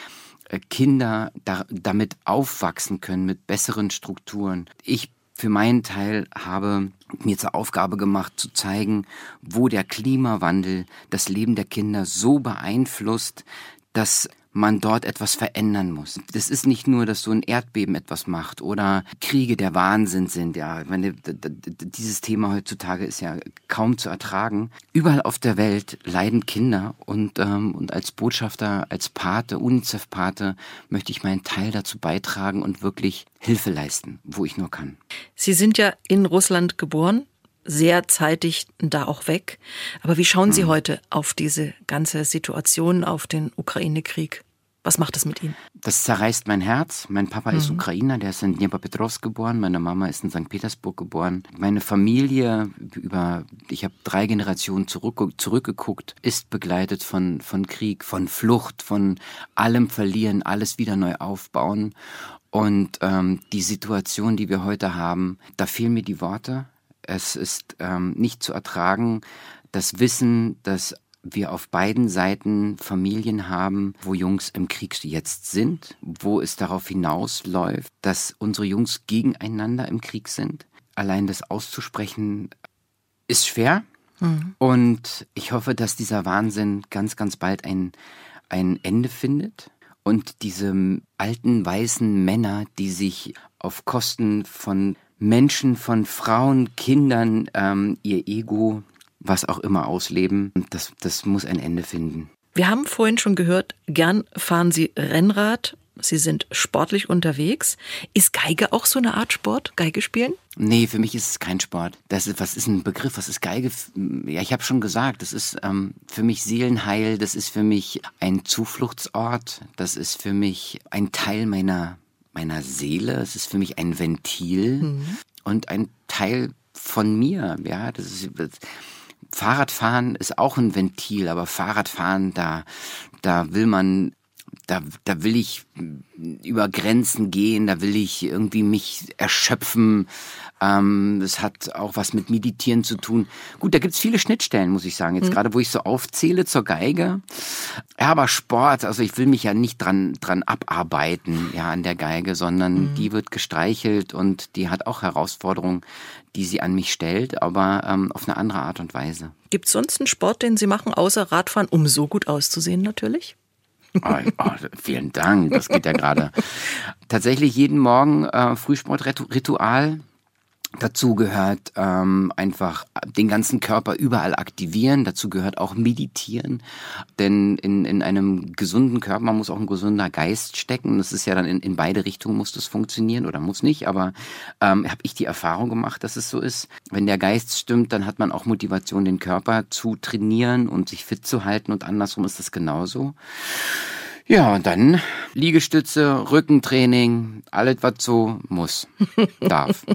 äh, Kinder da, damit aufwachsen können mit besseren Strukturen. Ich für meinen Teil habe mir zur Aufgabe gemacht, zu zeigen, wo der Klimawandel das Leben der Kinder so beeinflusst, dass man dort etwas verändern muss. Das ist nicht nur, dass so ein Erdbeben etwas macht oder Kriege der Wahnsinn sind. Ja, ich meine, dieses Thema heutzutage ist ja kaum zu ertragen. Überall auf der Welt leiden Kinder und, ähm, und als Botschafter, als Pate, UNICEF-Pate, möchte ich meinen Teil dazu beitragen und wirklich Hilfe leisten, wo ich nur kann. Sie sind ja in Russland geboren sehr zeitig da auch weg. Aber wie schauen Sie hm. heute auf diese ganze Situation, auf den Ukraine-Krieg? Was macht das mit Ihnen? Das zerreißt mein Herz. Mein Papa mhm. ist Ukrainer, der ist in Dnipropetrovsk geboren. Meine Mama ist in St. Petersburg geboren. Meine Familie, über, ich habe drei Generationen zurück, zurückgeguckt, ist begleitet von, von Krieg, von Flucht, von allem verlieren, alles wieder neu aufbauen. Und ähm, die Situation, die wir heute haben, da fehlen mir die Worte. Es ist ähm, nicht zu ertragen, das Wissen, dass wir auf beiden Seiten Familien haben, wo Jungs im Krieg jetzt sind, wo es darauf hinausläuft, dass unsere Jungs gegeneinander im Krieg sind. Allein das auszusprechen ist schwer. Mhm. Und ich hoffe, dass dieser Wahnsinn ganz, ganz bald ein, ein Ende findet. Und diese alten weißen Männer, die sich auf Kosten von Menschen, von Frauen, Kindern ähm, ihr Ego was auch immer ausleben. Das, das muss ein Ende finden. Wir haben vorhin schon gehört, gern fahren Sie Rennrad. Sie sind sportlich unterwegs. Ist Geige auch so eine Art Sport? Geige spielen? Nee, für mich ist es kein Sport. Das ist, was ist ein Begriff? Was ist Geige? Ja, ich habe schon gesagt, das ist ähm, für mich Seelenheil, das ist für mich ein Zufluchtsort, das ist für mich ein Teil meiner, meiner Seele, es ist für mich ein Ventil mhm. und ein Teil von mir. Ja, das ist. Das, Fahrradfahren ist auch ein Ventil, aber Fahrradfahren, da, da will man da, da will ich über Grenzen gehen, da will ich irgendwie mich erschöpfen. Ähm, das hat auch was mit Meditieren zu tun. Gut, da gibt's viele Schnittstellen, muss ich sagen. Jetzt mhm. gerade, wo ich so aufzähle zur Geige. Ja, aber Sport, also ich will mich ja nicht dran, dran abarbeiten, ja, an der Geige, sondern mhm. die wird gestreichelt und die hat auch Herausforderungen, die sie an mich stellt, aber ähm, auf eine andere Art und Weise. Gibt's sonst einen Sport, den Sie machen, außer Radfahren, um so gut auszusehen natürlich? Oh, oh, vielen Dank, das geht ja gerade. Tatsächlich jeden Morgen äh, Frühsportritual Dazu gehört ähm, einfach den ganzen Körper überall aktivieren. Dazu gehört auch meditieren. Denn in, in einem gesunden Körper muss auch ein gesunder Geist stecken. Das ist ja dann in, in beide Richtungen muss das funktionieren oder muss nicht. Aber ähm, habe ich die Erfahrung gemacht, dass es so ist. Wenn der Geist stimmt, dann hat man auch Motivation, den Körper zu trainieren und sich fit zu halten. Und andersrum ist das genauso. Ja, und dann Liegestütze, Rückentraining, alles, was so muss, darf.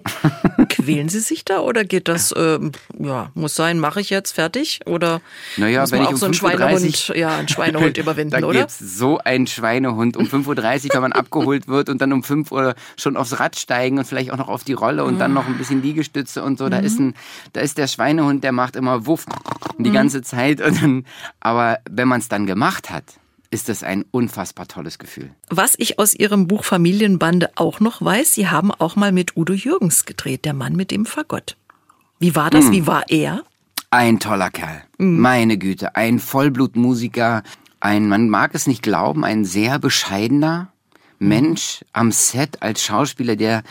Quälen Sie sich da oder geht das, äh, ja, muss sein, mache ich jetzt, fertig? Oder naja, muss man wenn auch ich um so einen Schweinehund, ja, einen Schweinehund überwinden, dann oder? Gibt's so einen Schweinehund um 5.30 Uhr, wenn man abgeholt wird und dann um 5 Uhr schon aufs Rad steigen und vielleicht auch noch auf die Rolle und dann noch ein bisschen Liegestütze und so. Da ist mhm. ein, da ist der Schweinehund, der macht immer Wuff die mhm. ganze Zeit. Und dann, aber wenn man es dann gemacht hat, ist das ein unfassbar tolles Gefühl. Was ich aus Ihrem Buch Familienbande auch noch weiß, Sie haben auch mal mit Udo Jürgens gedreht, der Mann mit dem Fagott. Wie war das? Mm. Wie war er? Ein toller Kerl. Mm. Meine Güte, ein Vollblutmusiker, ein, man mag es nicht glauben, ein sehr bescheidener Mensch am Set als Schauspieler, der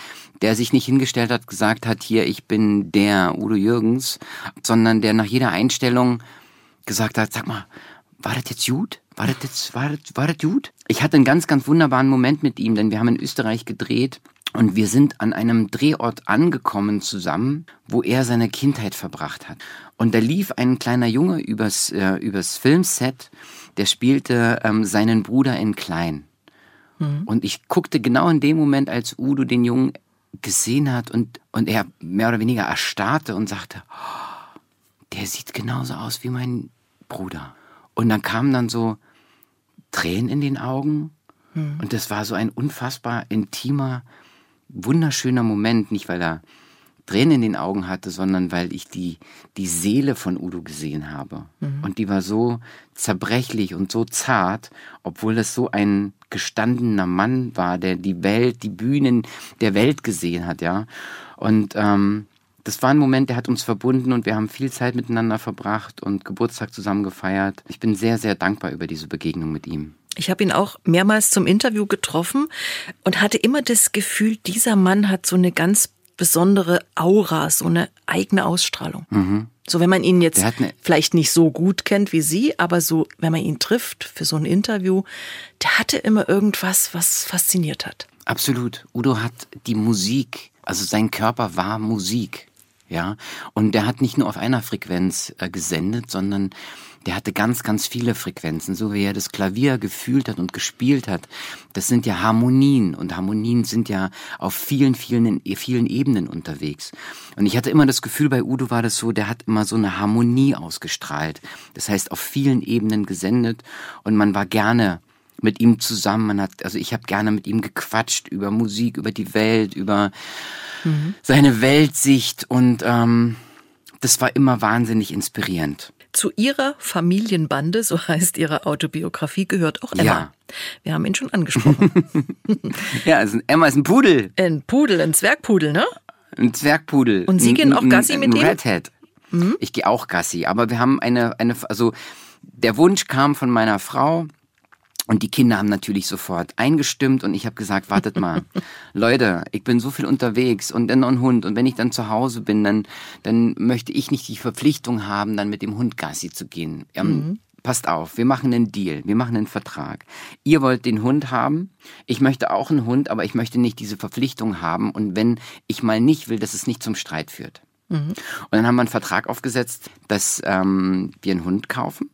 der sich nicht hingestellt hat, gesagt hat, hier, ich bin der Udo Jürgens, sondern der nach jeder Einstellung gesagt hat, sag mal, war das jetzt gut? War das jetzt, war das, war das gut? Ich hatte einen ganz, ganz wunderbaren Moment mit ihm, denn wir haben in Österreich gedreht und wir sind an einem Drehort angekommen zusammen, wo er seine Kindheit verbracht hat. Und da lief ein kleiner Junge übers, äh, übers Filmset, der spielte ähm, seinen Bruder in Klein. Mhm. Und ich guckte genau in dem Moment, als Udo den Jungen gesehen hat und, und er mehr oder weniger erstarrte und sagte, oh, der sieht genauso aus wie mein Bruder. Und dann kamen dann so Tränen in den Augen. Mhm. Und das war so ein unfassbar intimer, wunderschöner Moment, nicht weil er Tränen in den Augen hatte, sondern weil ich die, die Seele von Udo gesehen habe. Mhm. Und die war so zerbrechlich und so zart, obwohl es so ein gestandener Mann war, der die Welt, die Bühnen der Welt gesehen hat, ja. Und ähm, das war ein Moment, der hat uns verbunden und wir haben viel Zeit miteinander verbracht und Geburtstag zusammen gefeiert. Ich bin sehr, sehr dankbar über diese Begegnung mit ihm. Ich habe ihn auch mehrmals zum Interview getroffen und hatte immer das Gefühl, dieser Mann hat so eine ganz besondere Aura, so eine eigene Ausstrahlung. Mhm. So, wenn man ihn jetzt vielleicht nicht so gut kennt wie Sie, aber so, wenn man ihn trifft für so ein Interview, der hatte immer irgendwas, was fasziniert hat. Absolut. Udo hat die Musik, also sein Körper war Musik. Ja, und der hat nicht nur auf einer Frequenz äh, gesendet, sondern der hatte ganz, ganz viele Frequenzen, so wie er das Klavier gefühlt hat und gespielt hat. Das sind ja Harmonien und Harmonien sind ja auf vielen, vielen, vielen Ebenen unterwegs. Und ich hatte immer das Gefühl, bei Udo war das so, der hat immer so eine Harmonie ausgestrahlt. Das heißt, auf vielen Ebenen gesendet und man war gerne mit ihm zusammen. Man hat, also ich habe gerne mit ihm gequatscht über Musik, über die Welt, über mhm. seine Weltsicht und ähm, das war immer wahnsinnig inspirierend. Zu ihrer Familienbande, so heißt ihre Autobiografie, gehört auch Emma. Ja. Wir haben ihn schon angesprochen. ja, also Emma ist ein Pudel. Ein Pudel, ein Zwergpudel, ne? Ein Zwergpudel. Und Sie gehen auch Gassi mit ihm? Redhead. Mhm. Ich gehe auch Gassi, aber wir haben eine, eine, also der Wunsch kam von meiner Frau, und die Kinder haben natürlich sofort eingestimmt und ich habe gesagt, wartet mal, Leute, ich bin so viel unterwegs und dann noch ein Hund und wenn ich dann zu Hause bin, dann, dann möchte ich nicht die Verpflichtung haben, dann mit dem Hund Gassi zu gehen. Ähm, mhm. Passt auf, wir machen einen Deal, wir machen einen Vertrag. Ihr wollt den Hund haben, ich möchte auch einen Hund, aber ich möchte nicht diese Verpflichtung haben und wenn ich mal nicht will, dass es nicht zum Streit führt. Mhm. Und dann haben wir einen Vertrag aufgesetzt, dass ähm, wir einen Hund kaufen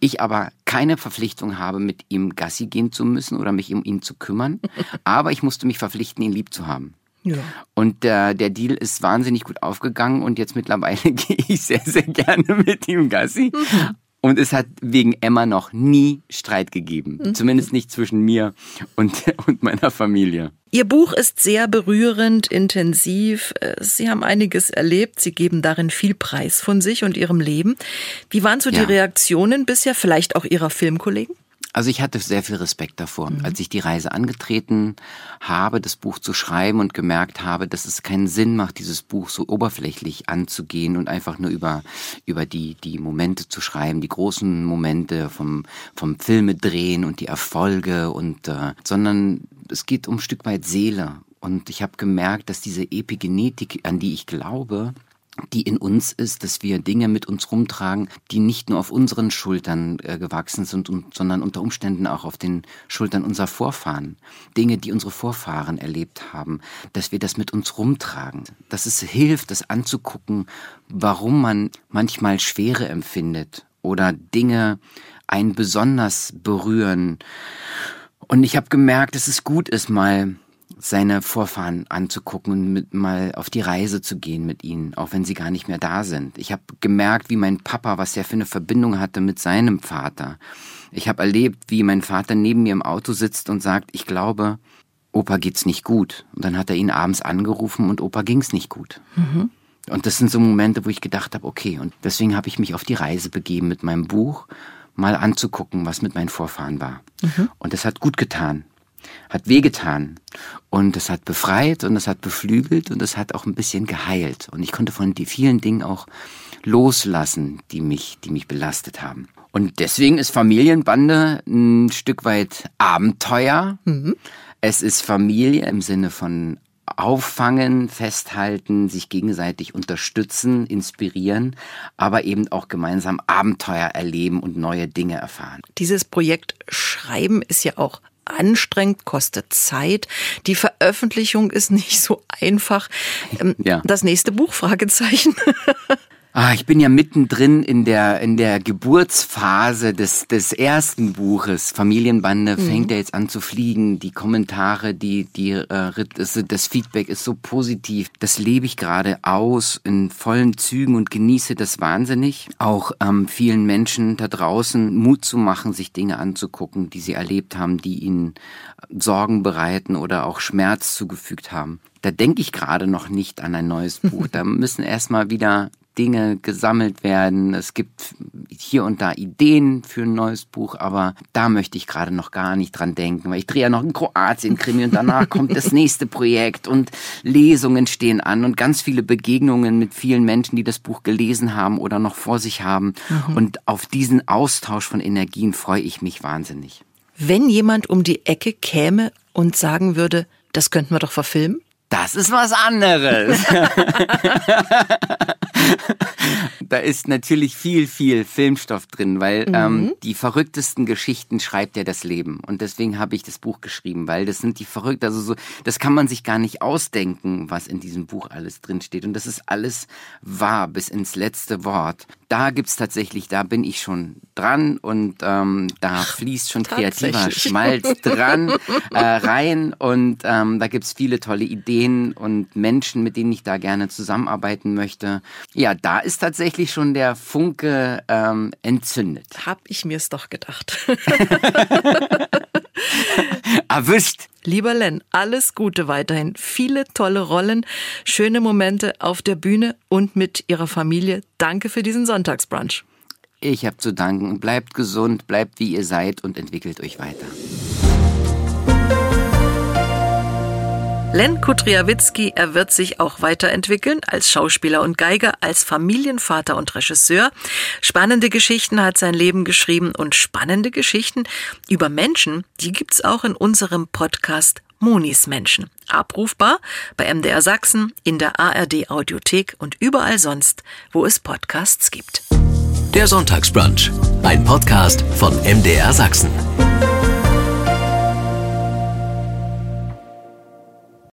ich aber keine Verpflichtung habe, mit ihm Gassi gehen zu müssen oder mich um ihn zu kümmern. aber ich musste mich verpflichten, ihn lieb zu haben. Ja. Und äh, der Deal ist wahnsinnig gut aufgegangen und jetzt mittlerweile gehe ich sehr, sehr gerne mit ihm Gassi. Mhm. Und es hat wegen Emma noch nie Streit gegeben. Mhm. Zumindest nicht zwischen mir und, und meiner Familie. Ihr Buch ist sehr berührend, intensiv. Sie haben einiges erlebt. Sie geben darin viel Preis von sich und Ihrem Leben. Wie waren so ja. die Reaktionen bisher, vielleicht auch Ihrer Filmkollegen? Also ich hatte sehr viel Respekt davor, mhm. als ich die Reise angetreten habe, das Buch zu schreiben und gemerkt habe, dass es keinen Sinn macht, dieses Buch so oberflächlich anzugehen und einfach nur über, über die, die Momente zu schreiben, die großen Momente vom, vom Filme drehen und die Erfolge und, äh, sondern es geht um ein Stück weit Seele. Und ich habe gemerkt, dass diese Epigenetik, an die ich glaube, die in uns ist, dass wir Dinge mit uns rumtragen, die nicht nur auf unseren Schultern äh, gewachsen sind, und, sondern unter Umständen auch auf den Schultern unserer Vorfahren. Dinge, die unsere Vorfahren erlebt haben, dass wir das mit uns rumtragen. Dass es hilft, das anzugucken, warum man manchmal Schwere empfindet oder Dinge einen besonders berühren. Und ich habe gemerkt, dass es gut ist, mal seine Vorfahren anzugucken und mit mal auf die Reise zu gehen mit ihnen, auch wenn sie gar nicht mehr da sind. Ich habe gemerkt, wie mein Papa, was er für eine Verbindung hatte mit seinem Vater. Ich habe erlebt, wie mein Vater neben mir im Auto sitzt und sagt, ich glaube, Opa geht's nicht gut. Und dann hat er ihn abends angerufen und Opa ging's nicht gut. Mhm. Und das sind so Momente, wo ich gedacht habe, okay, und deswegen habe ich mich auf die Reise begeben mit meinem Buch, mal anzugucken, was mit meinen Vorfahren war. Mhm. Und das hat gut getan hat wehgetan und es hat befreit und es hat beflügelt und es hat auch ein bisschen geheilt und ich konnte von die vielen Dingen auch loslassen, die mich, die mich belastet haben. Und deswegen ist Familienbande ein Stück weit Abenteuer. Mhm. Es ist Familie im Sinne von auffangen, festhalten, sich gegenseitig unterstützen, inspirieren, aber eben auch gemeinsam Abenteuer erleben und neue Dinge erfahren. Dieses Projekt Schreiben ist ja auch anstrengend, kostet Zeit. Die Veröffentlichung ist nicht so einfach. Ähm, ja. Das nächste Buch, Fragezeichen. Ah, ich bin ja mittendrin in der, in der Geburtsphase des, des ersten Buches. Familienbande mhm. fängt ja jetzt an zu fliegen. Die Kommentare, die, die, äh, das Feedback ist so positiv. Das lebe ich gerade aus in vollen Zügen und genieße das wahnsinnig. Auch ähm, vielen Menschen da draußen Mut zu machen, sich Dinge anzugucken, die sie erlebt haben, die ihnen Sorgen bereiten oder auch Schmerz zugefügt haben. Da denke ich gerade noch nicht an ein neues Buch. Da müssen erstmal wieder Dinge gesammelt werden. Es gibt hier und da Ideen für ein neues Buch, aber da möchte ich gerade noch gar nicht dran denken, weil ich drehe ja noch ein Kroatien-Krimi und danach kommt das nächste Projekt und Lesungen stehen an und ganz viele Begegnungen mit vielen Menschen, die das Buch gelesen haben oder noch vor sich haben. Mhm. Und auf diesen Austausch von Energien freue ich mich wahnsinnig. Wenn jemand um die Ecke käme und sagen würde, das könnten wir doch verfilmen? Das ist was anderes. da ist natürlich viel, viel Filmstoff drin, weil mhm. ähm, die verrücktesten Geschichten schreibt ja das Leben. Und deswegen habe ich das Buch geschrieben, weil das sind die verrückt, also so, das kann man sich gar nicht ausdenken, was in diesem Buch alles drin steht. Und das ist alles wahr bis ins letzte Wort. Da gibt's tatsächlich, da bin ich schon dran und ähm, da fließt schon kreativer Schmalz dran äh, rein und ähm, da gibt's viele tolle Ideen und Menschen, mit denen ich da gerne zusammenarbeiten möchte. Ja, da ist tatsächlich schon der Funke ähm, entzündet. Hab ich mir's doch gedacht. Erwischt. Lieber Len, alles Gute weiterhin. Viele tolle Rollen, schöne Momente auf der Bühne und mit Ihrer Familie. Danke für diesen Sonntagsbrunch. Ich habe zu danken. Bleibt gesund, bleibt wie ihr seid und entwickelt euch weiter. Len Kudriawitzki, er wird sich auch weiterentwickeln als Schauspieler und Geiger, als Familienvater und Regisseur. Spannende Geschichten hat sein Leben geschrieben und spannende Geschichten über Menschen, die gibt's auch in unserem Podcast Monis Menschen. Abrufbar bei MDR Sachsen, in der ARD Audiothek und überall sonst, wo es Podcasts gibt. Der Sonntagsbrunch, ein Podcast von MDR Sachsen.